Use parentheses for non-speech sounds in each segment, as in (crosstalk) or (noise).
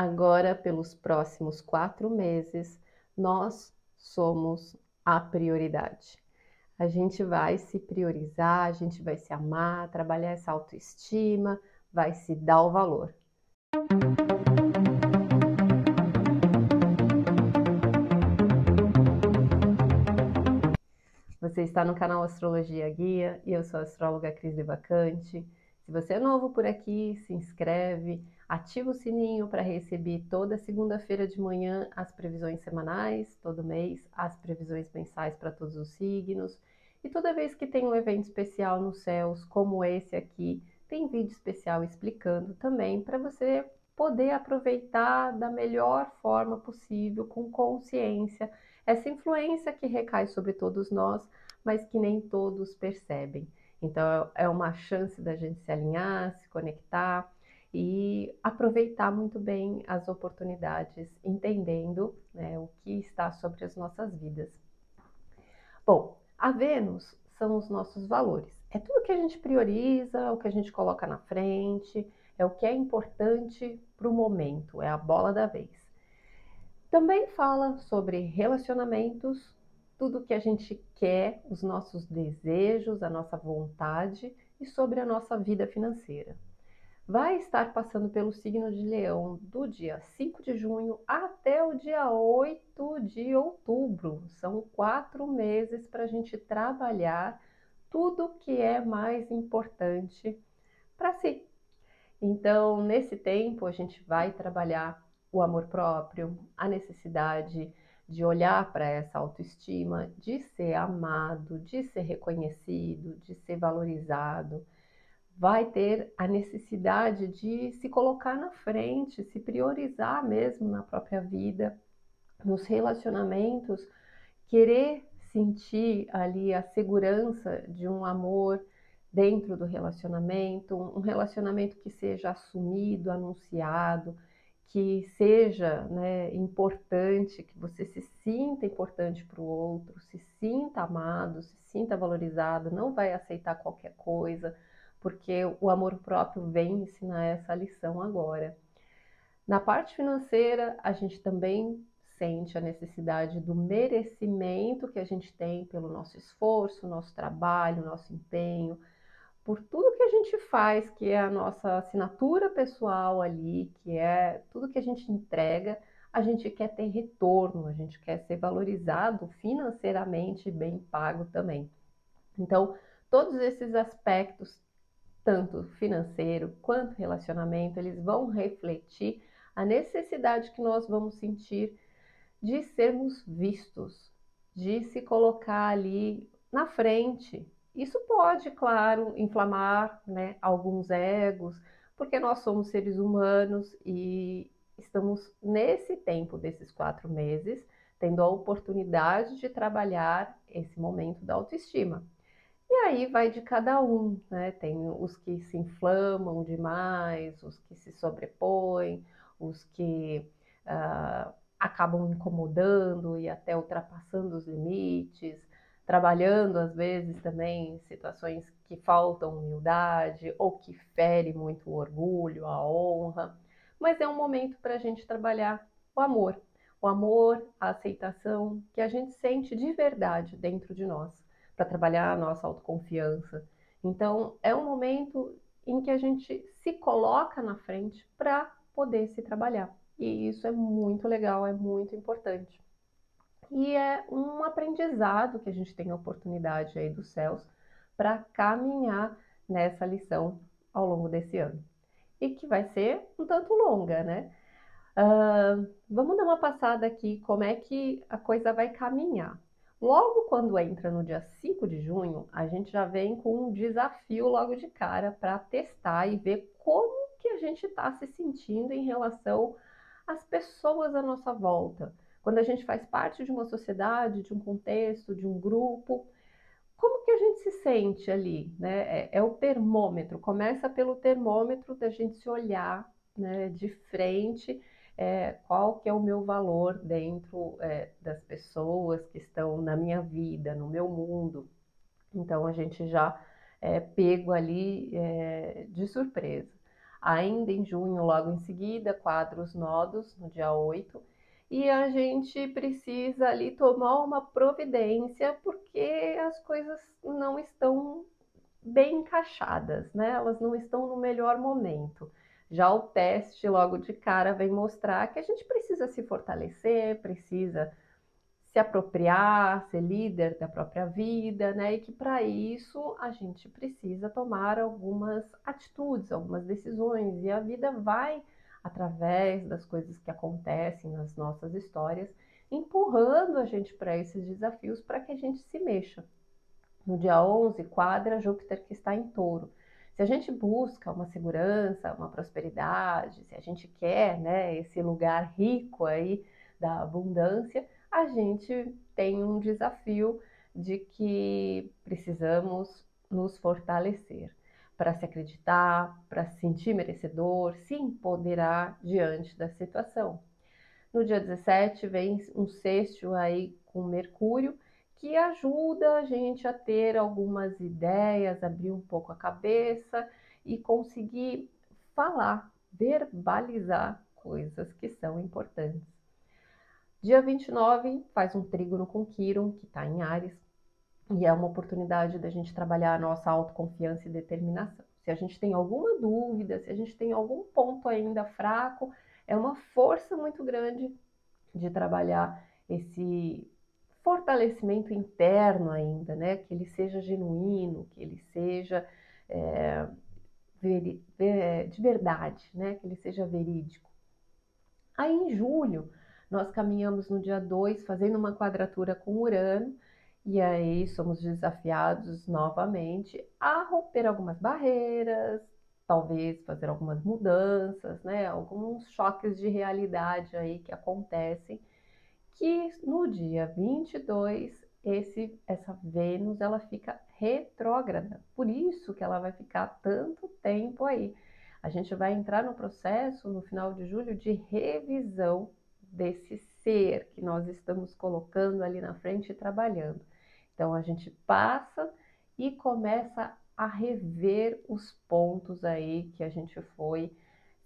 Agora, pelos próximos quatro meses, nós somos a prioridade. A gente vai se priorizar, a gente vai se amar, trabalhar essa autoestima, vai se dar o valor. Você está no canal Astrologia Guia e eu sou a astróloga Cris Devacante. Se você é novo por aqui, se inscreve, ativa o sininho para receber toda segunda-feira de manhã as previsões semanais, todo mês as previsões mensais para todos os signos. E toda vez que tem um evento especial nos céus, como esse aqui, tem vídeo especial explicando também para você poder aproveitar da melhor forma possível, com consciência, essa influência que recai sobre todos nós, mas que nem todos percebem. Então é uma chance da gente se alinhar, se conectar e aproveitar muito bem as oportunidades, entendendo né, o que está sobre as nossas vidas. Bom, a Vênus são os nossos valores. É tudo que a gente prioriza, o que a gente coloca na frente, é o que é importante para o momento, é a bola da vez. Também fala sobre relacionamentos, tudo que a gente quer, os nossos desejos, a nossa vontade e sobre a nossa vida financeira. Vai estar passando pelo signo de Leão do dia 5 de junho até o dia 8 de outubro. São quatro meses para a gente trabalhar tudo que é mais importante para si. Então, nesse tempo, a gente vai trabalhar o amor próprio, a necessidade de olhar para essa autoestima, de ser amado, de ser reconhecido, de ser valorizado, vai ter a necessidade de se colocar na frente, se priorizar mesmo na própria vida, nos relacionamentos, querer sentir ali a segurança de um amor dentro do relacionamento, um relacionamento que seja assumido, anunciado, que seja né, importante, que você se sinta importante para o outro, se sinta amado, se sinta valorizado, não vai aceitar qualquer coisa, porque o amor próprio vem ensinar essa lição agora. Na parte financeira, a gente também sente a necessidade do merecimento que a gente tem pelo nosso esforço, nosso trabalho, nosso empenho, por tudo que a gente faz, que é a nossa assinatura pessoal ali, que é tudo que a gente entrega, a gente quer ter retorno, a gente quer ser valorizado financeiramente bem pago também. Então, todos esses aspectos, tanto financeiro quanto relacionamento, eles vão refletir a necessidade que nós vamos sentir de sermos vistos, de se colocar ali na frente, isso pode, claro, inflamar né, alguns egos, porque nós somos seres humanos e estamos nesse tempo desses quatro meses tendo a oportunidade de trabalhar esse momento da autoestima. E aí vai de cada um, né? Tem os que se inflamam demais, os que se sobrepõem, os que uh, acabam incomodando e até ultrapassando os limites, trabalhando às vezes também situações que faltam humildade ou que fere muito o orgulho, a honra, mas é um momento para a gente trabalhar o amor, o amor, a aceitação que a gente sente de verdade dentro de nós, para trabalhar a nossa autoconfiança. Então, é um momento em que a gente se coloca na frente para poder se trabalhar. E isso é muito legal, é muito importante. E é um aprendizado que a gente tem a oportunidade aí dos céus para caminhar nessa lição ao longo desse ano. E que vai ser um tanto longa, né? Uh, vamos dar uma passada aqui como é que a coisa vai caminhar. Logo quando entra no dia 5 de junho, a gente já vem com um desafio logo de cara para testar e ver como que a gente está se sentindo em relação às pessoas à nossa volta quando a gente faz parte de uma sociedade, de um contexto, de um grupo, como que a gente se sente ali? Né? É, é o termômetro, começa pelo termômetro da gente se olhar né, de frente, é, qual que é o meu valor dentro é, das pessoas que estão na minha vida, no meu mundo. Então a gente já é pego ali é, de surpresa. ainda em junho, logo em seguida, quadros nodos, no dia 8. E a gente precisa ali tomar uma providência porque as coisas não estão bem encaixadas, né? Elas não estão no melhor momento. Já o teste logo de cara vem mostrar que a gente precisa se fortalecer, precisa se apropriar, ser líder da própria vida, né? E que para isso a gente precisa tomar algumas atitudes, algumas decisões, e a vida vai, através das coisas que acontecem nas nossas histórias, empurrando a gente para esses desafios para que a gente se mexa. No dia 11, quadra Júpiter que está em touro. Se a gente busca uma segurança, uma prosperidade, se a gente quer né, esse lugar rico aí da abundância, a gente tem um desafio de que precisamos nos fortalecer para se acreditar, para se sentir merecedor, se empoderar diante da situação. No dia 17 vem um sexto aí com Mercúrio que ajuda a gente a ter algumas ideias, abrir um pouco a cabeça e conseguir falar, verbalizar coisas que são importantes. Dia 29 faz um trígono com Quiron, que está em Ares, e é uma oportunidade da gente trabalhar a nossa autoconfiança e determinação. Se a gente tem alguma dúvida, se a gente tem algum ponto ainda fraco, é uma força muito grande de trabalhar esse fortalecimento interno ainda, né? Que ele seja genuíno, que ele seja é, de verdade, né? Que ele seja verídico. Aí em julho nós caminhamos no dia 2 fazendo uma quadratura com Urano, e aí somos desafiados novamente a romper algumas barreiras, talvez fazer algumas mudanças, né? Alguns choques de realidade aí que acontecem, que no dia 22 esse essa Vênus ela fica retrógrada. Por isso que ela vai ficar tanto tempo aí. A gente vai entrar no processo no final de julho de revisão desse ser que nós estamos colocando ali na frente e trabalhando. Então a gente passa e começa a rever os pontos aí que a gente foi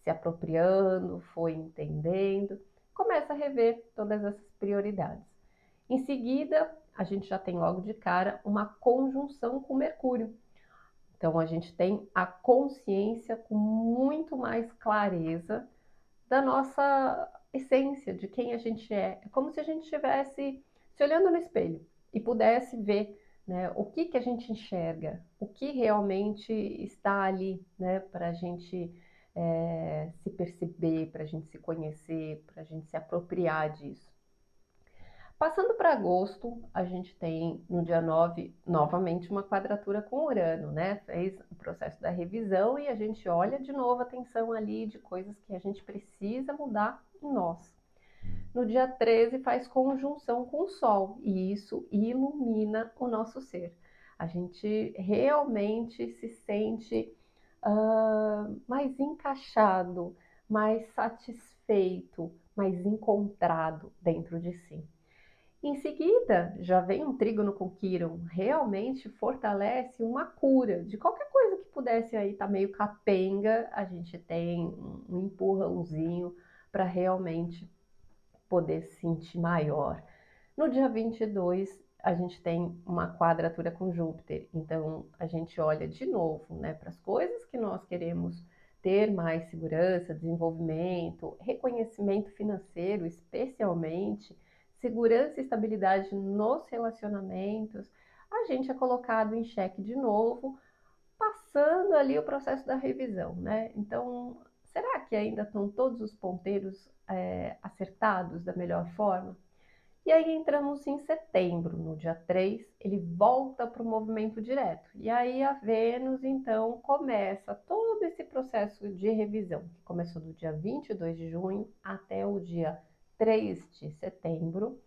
se apropriando, foi entendendo, começa a rever todas essas prioridades. Em seguida, a gente já tem logo de cara uma conjunção com Mercúrio. Então a gente tem a consciência com muito mais clareza da nossa essência de quem a gente é. É como se a gente estivesse se olhando no espelho e pudesse ver né, o que, que a gente enxerga, o que realmente está ali né, para a gente é, se perceber, para a gente se conhecer, para a gente se apropriar disso. Passando para agosto, a gente tem no dia 9 novamente uma quadratura com Urano, né? Fez o processo da revisão e a gente olha de novo a atenção ali de coisas que a gente precisa mudar em nós. No dia 13 faz conjunção com o Sol e isso ilumina o nosso ser. A gente realmente se sente uh, mais encaixado, mais satisfeito, mais encontrado dentro de si. Em seguida, já vem um trígono com Quiron, realmente fortalece uma cura de qualquer coisa que pudesse aí estar tá meio capenga, a gente tem um empurrãozinho para realmente poder se sentir maior. No dia 22, a gente tem uma quadratura com Júpiter, então a gente olha de novo né, para as coisas que nós queremos ter mais segurança, desenvolvimento, reconhecimento financeiro, especialmente segurança e estabilidade nos relacionamentos, a gente é colocado em xeque de novo, passando ali o processo da revisão, né? Então, será que ainda estão todos os ponteiros é, acertados da melhor forma? E aí entramos em setembro, no dia 3, ele volta para o movimento direto. E aí a Vênus, então, começa todo esse processo de revisão, que começou do dia 22 de junho até o dia 3 de setembro.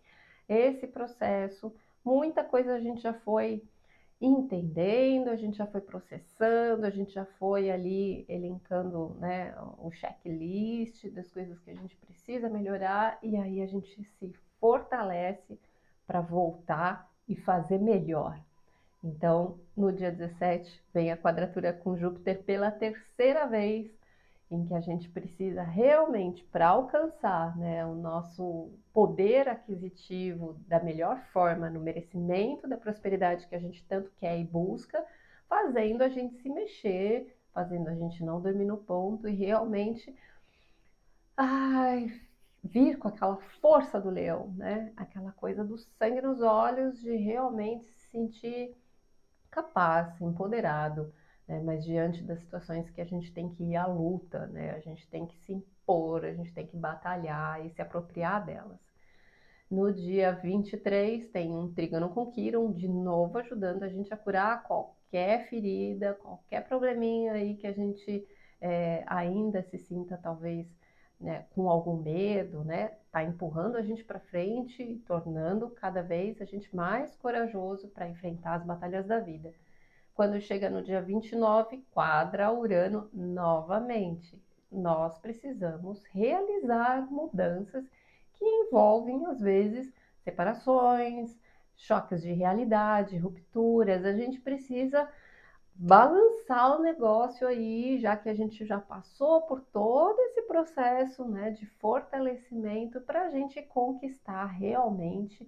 Esse processo, muita coisa a gente já foi entendendo, a gente já foi processando, a gente já foi ali elencando né, o checklist das coisas que a gente precisa melhorar e aí a gente se fortalece para voltar e fazer melhor. Então, no dia 17, vem a quadratura com Júpiter pela terceira vez em que a gente precisa realmente, para alcançar né, o nosso poder aquisitivo da melhor forma, no merecimento da prosperidade que a gente tanto quer e busca, fazendo a gente se mexer, fazendo a gente não dormir no ponto e realmente ai, vir com aquela força do leão, né? Aquela coisa do sangue nos olhos, de realmente se sentir capaz, empoderado né? mas diante das situações que a gente tem que ir à luta, né? a gente tem que se impor, a gente tem que batalhar e se apropriar delas. No dia 23 tem um trígono com Quiron, de novo ajudando a gente a curar qualquer ferida, qualquer probleminha aí que a gente é, ainda se sinta talvez né, com algum medo, né? Tá empurrando a gente para frente, tornando cada vez a gente mais corajoso para enfrentar as batalhas da vida. Quando chega no dia 29, quadra Urano novamente. Nós precisamos realizar mudanças que envolvem, às vezes, separações, choques de realidade, rupturas. A gente precisa balançar o negócio aí, já que a gente já passou por todo esse processo né, de fortalecimento para a gente conquistar realmente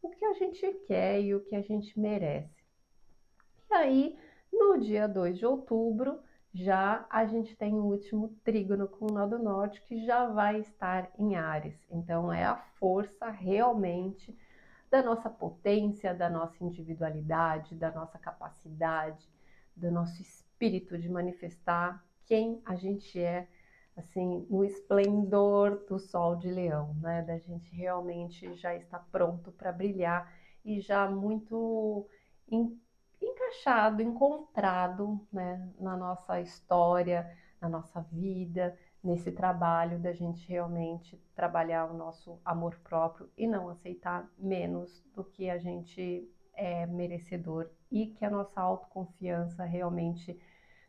o que a gente quer e o que a gente merece. E aí, no dia 2 de outubro, já a gente tem o último trígono com o nó do norte que já vai estar em Ares. Então é a força realmente da nossa potência, da nossa individualidade, da nossa capacidade, do nosso espírito de manifestar quem a gente é, assim, no esplendor do sol de leão, né? Da gente realmente já está pronto para brilhar e já muito encaixado, encontrado né, na nossa história, na nossa vida, nesse trabalho da gente realmente trabalhar o nosso amor próprio e não aceitar menos do que a gente é merecedor e que a nossa autoconfiança realmente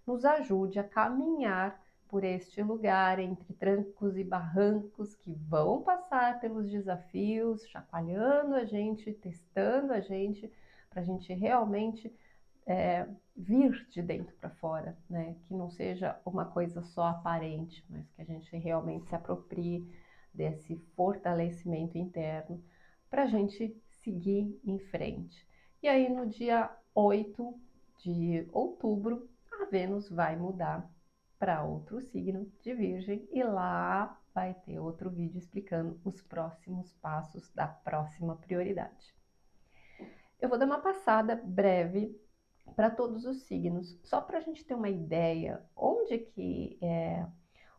nos ajude a caminhar por este lugar entre trancos e barrancos que vão passar pelos desafios, chacoalhando a gente, testando a gente, para a gente realmente é, vir de dentro para fora, né? Que não seja uma coisa só aparente, mas que a gente realmente se aproprie desse fortalecimento interno para a gente seguir em frente. E aí, no dia 8 de outubro, a Vênus vai mudar para outro signo de Virgem e lá vai ter outro vídeo explicando os próximos passos da próxima prioridade. Eu vou dar uma passada breve para todos os signos, só para a gente ter uma ideia onde que é,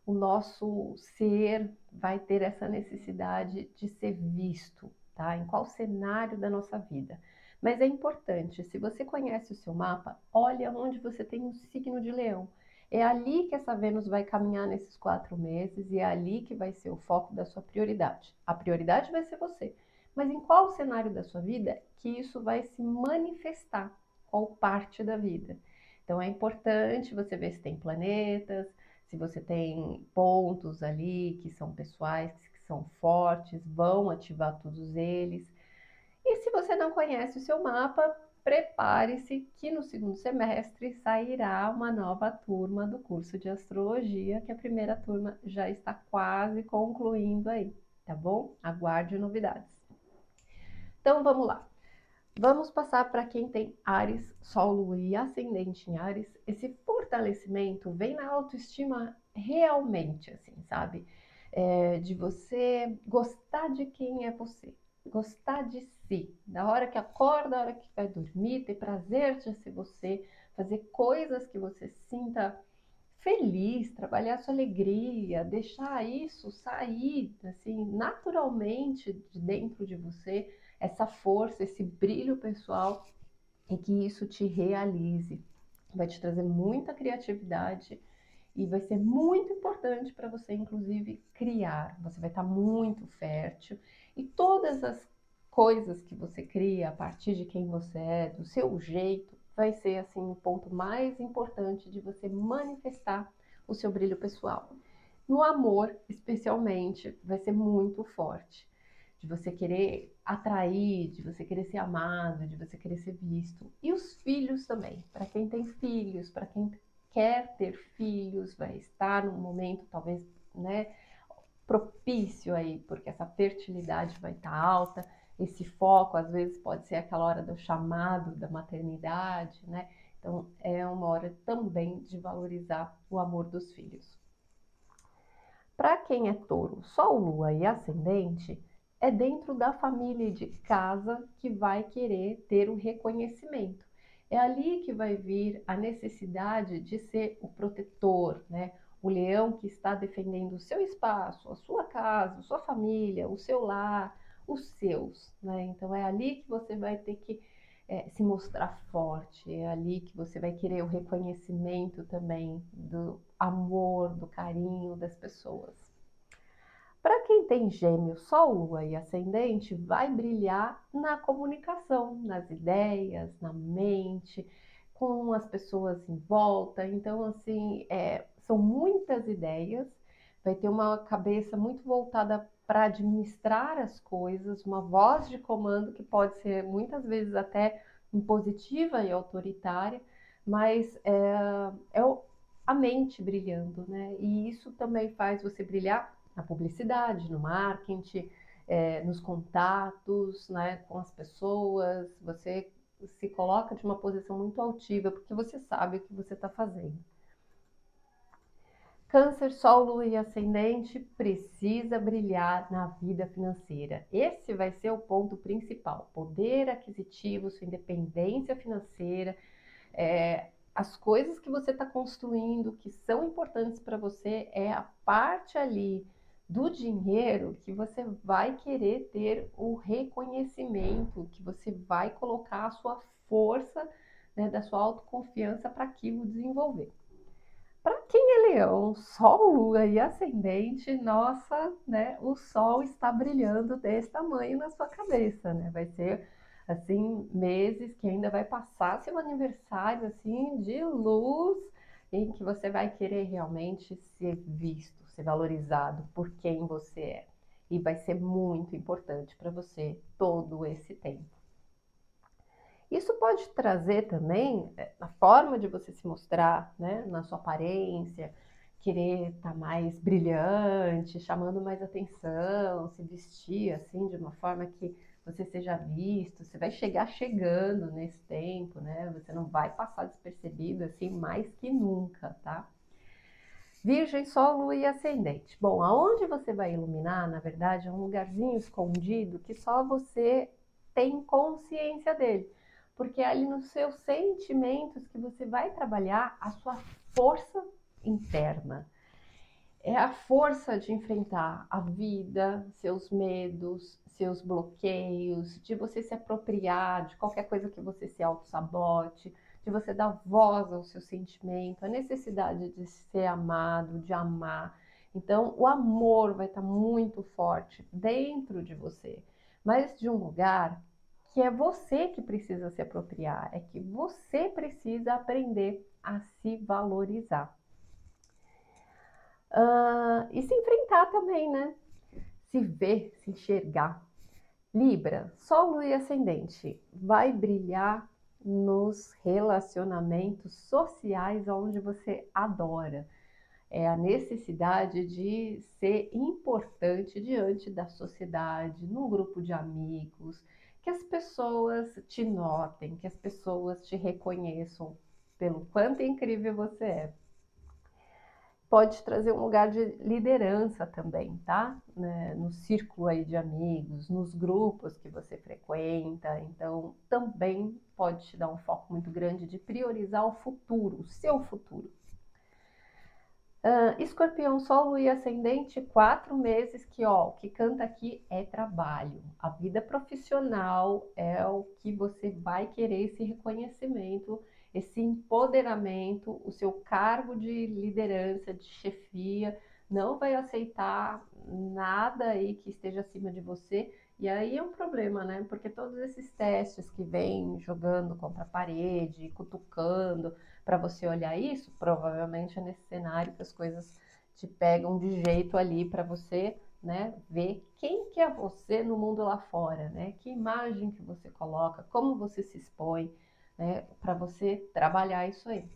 o nosso ser vai ter essa necessidade de ser visto, tá? Em qual cenário da nossa vida. Mas é importante, se você conhece o seu mapa, olha onde você tem um signo de leão. É ali que essa Vênus vai caminhar nesses quatro meses e é ali que vai ser o foco da sua prioridade. A prioridade vai ser você. Mas em qual cenário da sua vida que isso vai se manifestar? qual parte da vida. Então é importante você ver se tem planetas, se você tem pontos ali que são pessoais, que são fortes, vão ativar todos eles. E se você não conhece o seu mapa, prepare-se que no segundo semestre sairá uma nova turma do curso de astrologia, que a primeira turma já está quase concluindo aí, tá bom? Aguarde novidades. Então vamos lá. Vamos passar para quem tem Ares, Sol, Lua e Ascendente em Ares. Esse fortalecimento vem na autoestima realmente, assim, sabe? É, de você gostar de quem é você, gostar de si, da hora que acorda, da hora que vai dormir, ter prazer de ser você, fazer coisas que você sinta feliz, trabalhar sua alegria, deixar isso sair assim naturalmente de dentro de você essa força, esse brilho pessoal e que isso te realize. Vai te trazer muita criatividade e vai ser muito importante para você, inclusive, criar. Você vai estar tá muito fértil e todas as coisas que você cria a partir de quem você é, do seu jeito, vai ser assim o ponto mais importante de você manifestar o seu brilho pessoal. No amor, especialmente, vai ser muito forte de você querer atrair, de você querer ser amado, de você querer ser visto. E os filhos também, para quem tem filhos, para quem quer ter filhos, vai estar num momento talvez, né, propício aí, porque essa fertilidade vai estar alta, esse foco às vezes pode ser aquela hora do chamado da maternidade, né? Então é uma hora também de valorizar o amor dos filhos. Para quem é touro, sol, lua e ascendente, é dentro da família de casa que vai querer ter o reconhecimento. É ali que vai vir a necessidade de ser o protetor, né? O leão que está defendendo o seu espaço, a sua casa, a sua família, o seu lar, os seus, né? Então é ali que você vai ter que é, se mostrar forte, é ali que você vai querer o reconhecimento também do amor, do carinho das pessoas. Para quem tem gêmeo, sol, lua e ascendente, vai brilhar na comunicação, nas ideias, na mente, com as pessoas em volta. Então, assim, é, são muitas ideias, vai ter uma cabeça muito voltada para administrar as coisas, uma voz de comando que pode ser muitas vezes até impositiva e autoritária, mas é, é a mente brilhando, né? E isso também faz você brilhar na publicidade, no marketing, é, nos contatos, né, com as pessoas. Você se coloca de uma posição muito altiva porque você sabe o que você está fazendo. Câncer, Sol, Lua e Ascendente precisa brilhar na vida financeira. Esse vai ser o ponto principal: poder aquisitivo, sua independência financeira, é, as coisas que você está construindo que são importantes para você é a parte ali do dinheiro que você vai querer ter o reconhecimento, que você vai colocar a sua força né, da sua autoconfiança para aquilo desenvolver. Para quem é leão, sol, lua e ascendente, nossa, né, o sol está brilhando desse tamanho na sua cabeça, né? Vai ser assim meses que ainda vai passar seu aniversário assim de luz em que você vai querer realmente ser visto, ser valorizado por quem você é. E vai ser muito importante para você todo esse tempo. Isso pode trazer também é, a forma de você se mostrar, né, na sua aparência, querer estar tá mais brilhante, chamando mais atenção, se vestir assim de uma forma que você seja visto, você vai chegar chegando nesse tempo, né? Você não vai passar despercebido assim mais que nunca, tá? Virgem, Sol, Lua e Ascendente. Bom, aonde você vai iluminar, na verdade, é um lugarzinho escondido que só você tem consciência dele porque é ali nos seus sentimentos que você vai trabalhar a sua força interna. É a força de enfrentar a vida, seus medos, seus bloqueios, de você se apropriar de qualquer coisa que você se auto-sabote, de você dar voz ao seu sentimento, a necessidade de ser amado, de amar. Então, o amor vai estar muito forte dentro de você, mas de um lugar que é você que precisa se apropriar, é que você precisa aprender a se valorizar. Uh, e se enfrentar também, né? Se ver, se enxergar. Libra, Sol e Ascendente, vai brilhar nos relacionamentos sociais onde você adora. É a necessidade de ser importante diante da sociedade, num grupo de amigos, que as pessoas te notem, que as pessoas te reconheçam pelo quanto incrível você é. Pode trazer um lugar de liderança também, tá? Né? No círculo aí de amigos, nos grupos que você frequenta. Então, também pode te dar um foco muito grande de priorizar o futuro, o seu futuro. Uh, escorpião, Sol e Ascendente, quatro meses que, ó, o que canta aqui é trabalho. A vida profissional é o que você vai querer esse reconhecimento, esse empoderamento, o seu cargo de liderança, de chefia, não vai aceitar nada aí que esteja acima de você. E aí é um problema, né? Porque todos esses testes que vêm jogando contra a parede, cutucando, para você olhar isso, provavelmente é nesse cenário que as coisas te pegam de jeito ali para você, né, ver quem que é você no mundo lá fora, né? Que imagem que você coloca, como você se expõe, né, para você trabalhar isso aí.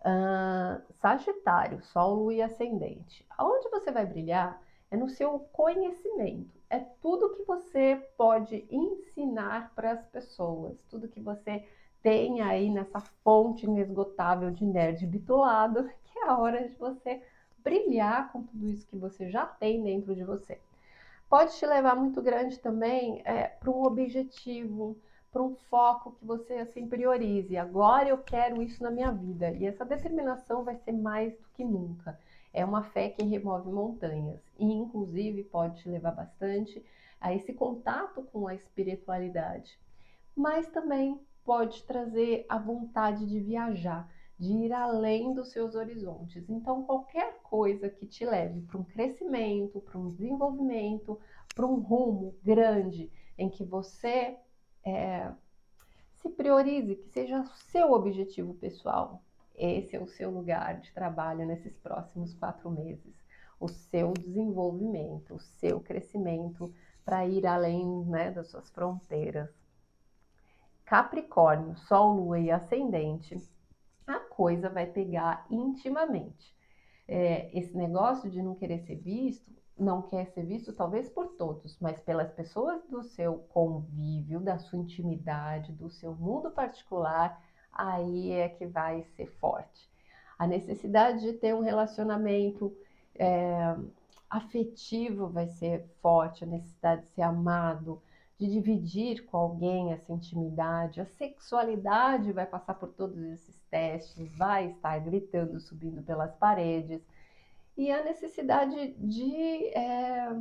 Uh, Sagitário, Sol, Lua e Ascendente. Aonde você vai brilhar é no seu conhecimento. É tudo que você pode ensinar para as pessoas, tudo que você tem aí nessa fonte inesgotável de nerd bitulado, (laughs) que é a hora de você brilhar com tudo isso que você já tem dentro de você. Pode te levar muito grande também é, para um objetivo, para um foco que você assim priorize. Agora eu quero isso na minha vida. E essa determinação vai ser mais do que nunca. É uma fé que remove montanhas e inclusive pode te levar bastante a esse contato com a espiritualidade. Mas também pode trazer a vontade de viajar, de ir além dos seus horizontes. Então, qualquer coisa que te leve para um crescimento, para um desenvolvimento, para um rumo grande em que você é, se priorize, que seja o seu objetivo pessoal. Esse é o seu lugar de trabalho nesses próximos quatro meses. O seu desenvolvimento, o seu crescimento para ir além né, das suas fronteiras. Capricórnio, Sol, Lua e Ascendente, a coisa vai pegar intimamente. É, esse negócio de não querer ser visto, não quer ser visto talvez por todos, mas pelas pessoas do seu convívio, da sua intimidade, do seu mundo particular, aí é que vai ser forte. A necessidade de ter um relacionamento é, afetivo vai ser forte, a necessidade de ser amado, de dividir com alguém essa intimidade. A sexualidade vai passar por todos esses testes, vai estar gritando, subindo pelas paredes. E a necessidade de, é,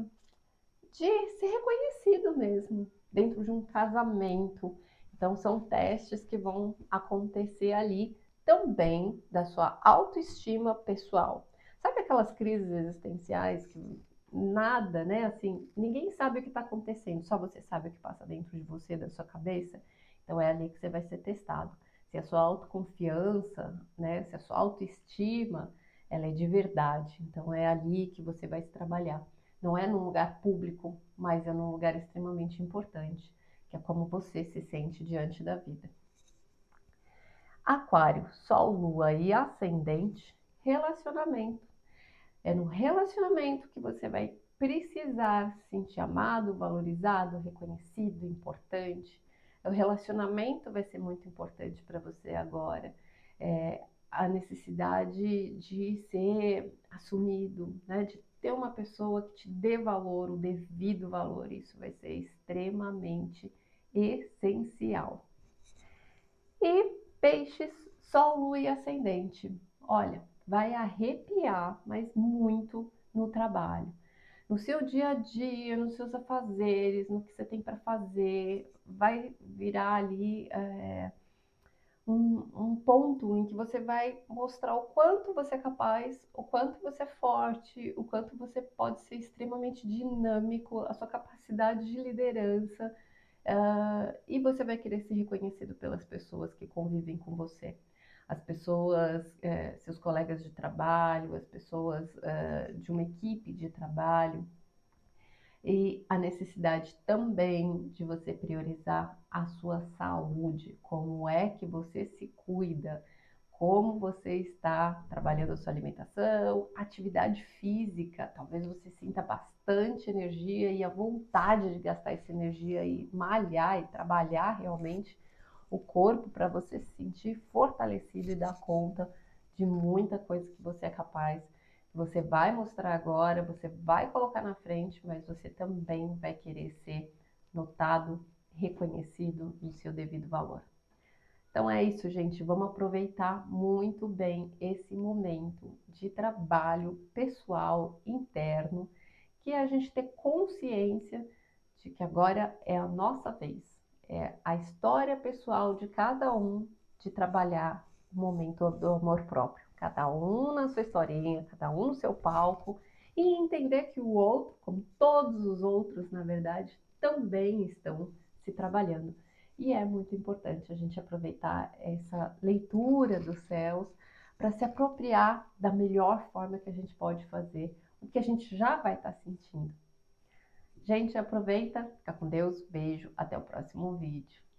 de ser reconhecido mesmo dentro de um casamento. Então, são testes que vão acontecer ali também da sua autoestima pessoal. Sabe aquelas crises existenciais que nada, né? Assim, ninguém sabe o que está acontecendo, só você sabe o que passa dentro de você, da sua cabeça. Então é ali que você vai ser testado. Se a sua autoconfiança, né? Se a sua autoestima, ela é de verdade. Então é ali que você vai se trabalhar. Não é num lugar público, mas é num lugar extremamente importante, que é como você se sente diante da vida. Aquário, Sol, Lua e Ascendente, relacionamento é no relacionamento que você vai precisar se sentir amado, valorizado, reconhecido, importante. O relacionamento vai ser muito importante para você agora. É, a necessidade de ser assumido, né? de ter uma pessoa que te dê valor, o devido valor. Isso vai ser extremamente essencial. E peixes, sol, lua e ascendente. Olha, vai arrepiar, mas muito no trabalho. No seu dia a dia, nos seus afazeres, no que você tem para fazer, vai virar ali é, um, um ponto em que você vai mostrar o quanto você é capaz, o quanto você é forte, o quanto você pode ser extremamente dinâmico, a sua capacidade de liderança, uh, e você vai querer ser reconhecido pelas pessoas que convivem com você as pessoas, é, seus colegas de trabalho, as pessoas é, de uma equipe de trabalho. E a necessidade também de você priorizar a sua saúde, como é que você se cuida, como você está trabalhando a sua alimentação, atividade física, talvez você sinta bastante energia e a vontade de gastar essa energia e malhar e trabalhar realmente o corpo para você se sentir fortalecido e dar conta de muita coisa que você é capaz. Você vai mostrar agora, você vai colocar na frente, mas você também vai querer ser notado, reconhecido no seu devido valor. Então é isso, gente. Vamos aproveitar muito bem esse momento de trabalho pessoal interno, que é a gente ter consciência de que agora é a nossa vez é a história pessoal de cada um de trabalhar o momento do amor próprio. Cada um na sua historinha, cada um no seu palco e entender que o outro, como todos os outros, na verdade, também estão se trabalhando. E é muito importante a gente aproveitar essa leitura dos céus para se apropriar da melhor forma que a gente pode fazer o que a gente já vai estar tá sentindo. Gente, aproveita, fica com Deus, beijo, até o próximo vídeo.